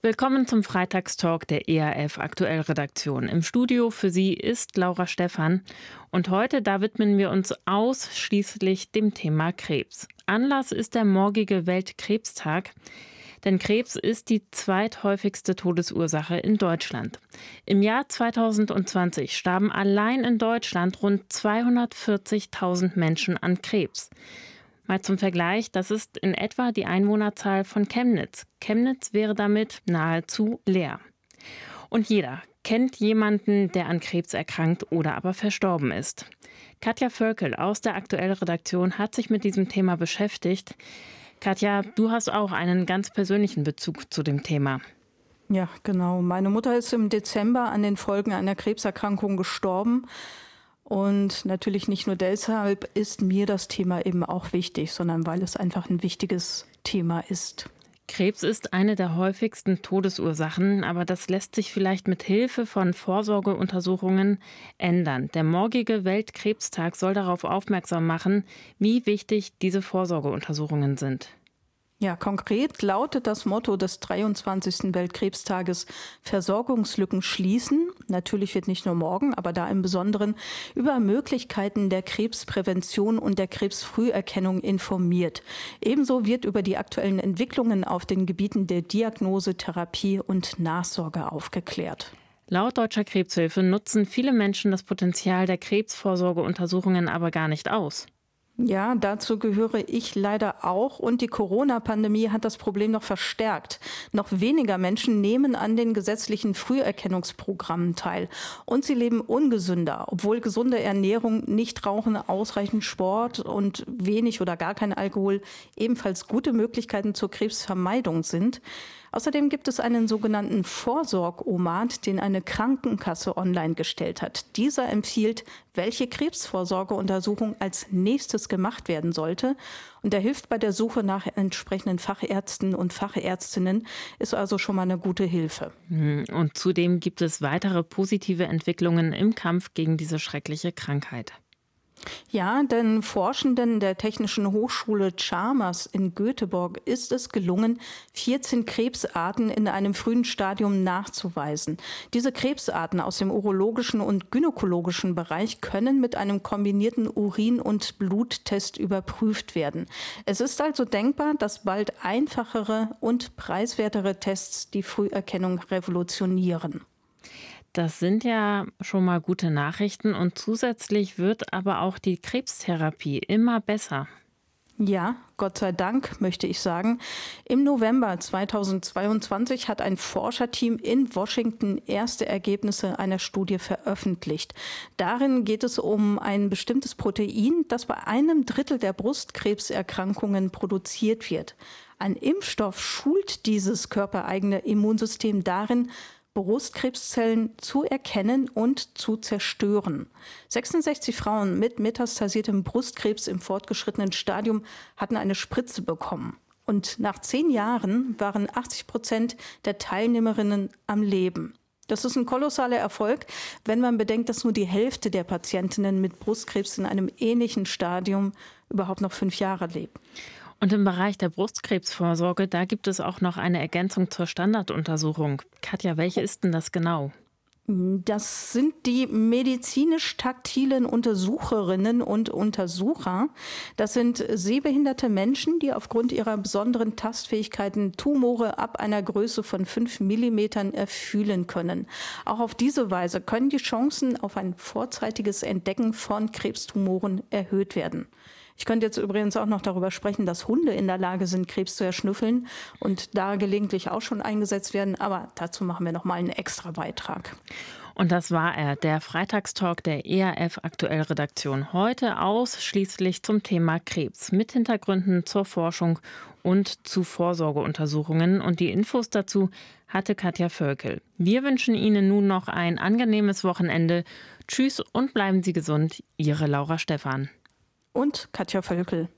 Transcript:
Willkommen zum Freitagstalk der ERF Aktuell Redaktion. Im Studio für Sie ist Laura Stephan und heute da widmen wir uns ausschließlich dem Thema Krebs. Anlass ist der morgige Weltkrebstag, denn Krebs ist die zweithäufigste Todesursache in Deutschland. Im Jahr 2020 starben allein in Deutschland rund 240.000 Menschen an Krebs. Mal zum Vergleich, das ist in etwa die Einwohnerzahl von Chemnitz. Chemnitz wäre damit nahezu leer. Und jeder kennt jemanden, der an Krebs erkrankt oder aber verstorben ist. Katja Völkel aus der aktuellen Redaktion hat sich mit diesem Thema beschäftigt. Katja, du hast auch einen ganz persönlichen Bezug zu dem Thema. Ja, genau. Meine Mutter ist im Dezember an den Folgen einer Krebserkrankung gestorben. Und natürlich nicht nur deshalb ist mir das Thema eben auch wichtig, sondern weil es einfach ein wichtiges Thema ist. Krebs ist eine der häufigsten Todesursachen, aber das lässt sich vielleicht mit Hilfe von Vorsorgeuntersuchungen ändern. Der morgige Weltkrebstag soll darauf aufmerksam machen, wie wichtig diese Vorsorgeuntersuchungen sind. Ja, konkret lautet das Motto des 23. Weltkrebstages Versorgungslücken schließen. Natürlich wird nicht nur morgen, aber da im Besonderen über Möglichkeiten der Krebsprävention und der Krebsfrüherkennung informiert. Ebenso wird über die aktuellen Entwicklungen auf den Gebieten der Diagnose, Therapie und Nachsorge aufgeklärt. Laut Deutscher Krebshilfe nutzen viele Menschen das Potenzial der Krebsvorsorgeuntersuchungen aber gar nicht aus. Ja, dazu gehöre ich leider auch. Und die Corona-Pandemie hat das Problem noch verstärkt. Noch weniger Menschen nehmen an den gesetzlichen Früherkennungsprogrammen teil. Und sie leben ungesünder, obwohl gesunde Ernährung, Nichtrauchen, ausreichend Sport und wenig oder gar kein Alkohol ebenfalls gute Möglichkeiten zur Krebsvermeidung sind. Außerdem gibt es einen sogenannten Vorsorgomat, den eine Krankenkasse online gestellt hat. Dieser empfiehlt, welche Krebsvorsorgeuntersuchung als nächstes gemacht werden sollte. Und er hilft bei der Suche nach entsprechenden Fachärzten und Fachärztinnen, ist also schon mal eine gute Hilfe. Hm, und zudem gibt es weitere positive Entwicklungen im Kampf gegen diese schreckliche Krankheit. Ja, denn Forschenden der Technischen Hochschule Chalmers in Göteborg ist es gelungen, 14 Krebsarten in einem frühen Stadium nachzuweisen. Diese Krebsarten aus dem urologischen und gynäkologischen Bereich können mit einem kombinierten Urin- und Bluttest überprüft werden. Es ist also denkbar, dass bald einfachere und preiswertere Tests die Früherkennung revolutionieren. Das sind ja schon mal gute Nachrichten und zusätzlich wird aber auch die Krebstherapie immer besser. Ja, Gott sei Dank, möchte ich sagen. Im November 2022 hat ein Forscherteam in Washington erste Ergebnisse einer Studie veröffentlicht. Darin geht es um ein bestimmtes Protein, das bei einem Drittel der Brustkrebserkrankungen produziert wird. Ein Impfstoff schult dieses körpereigene Immunsystem darin, Brustkrebszellen zu erkennen und zu zerstören. 66 Frauen mit metastasiertem Brustkrebs im fortgeschrittenen Stadium hatten eine Spritze bekommen. Und nach zehn Jahren waren 80 Prozent der Teilnehmerinnen am Leben. Das ist ein kolossaler Erfolg, wenn man bedenkt, dass nur die Hälfte der Patientinnen mit Brustkrebs in einem ähnlichen Stadium überhaupt noch fünf Jahre lebt. Und im Bereich der Brustkrebsvorsorge, da gibt es auch noch eine Ergänzung zur Standarduntersuchung. Katja, welche ist denn das genau? Das sind die medizinisch-taktilen Untersucherinnen und Untersucher. Das sind sehbehinderte Menschen, die aufgrund ihrer besonderen Tastfähigkeiten Tumore ab einer Größe von fünf Millimetern erfühlen können. Auch auf diese Weise können die Chancen auf ein vorzeitiges Entdecken von Krebstumoren erhöht werden. Ich könnte jetzt übrigens auch noch darüber sprechen, dass Hunde in der Lage sind, Krebs zu erschnüffeln und da gelegentlich auch schon eingesetzt werden. Aber dazu machen wir noch mal einen extra Beitrag. Und das war er, der Freitagstalk der ERF Aktuell Redaktion. Heute ausschließlich zum Thema Krebs mit Hintergründen zur Forschung und zu Vorsorgeuntersuchungen. Und die Infos dazu hatte Katja Völkel. Wir wünschen Ihnen nun noch ein angenehmes Wochenende. Tschüss und bleiben Sie gesund. Ihre Laura Stephan und Katja Völkel.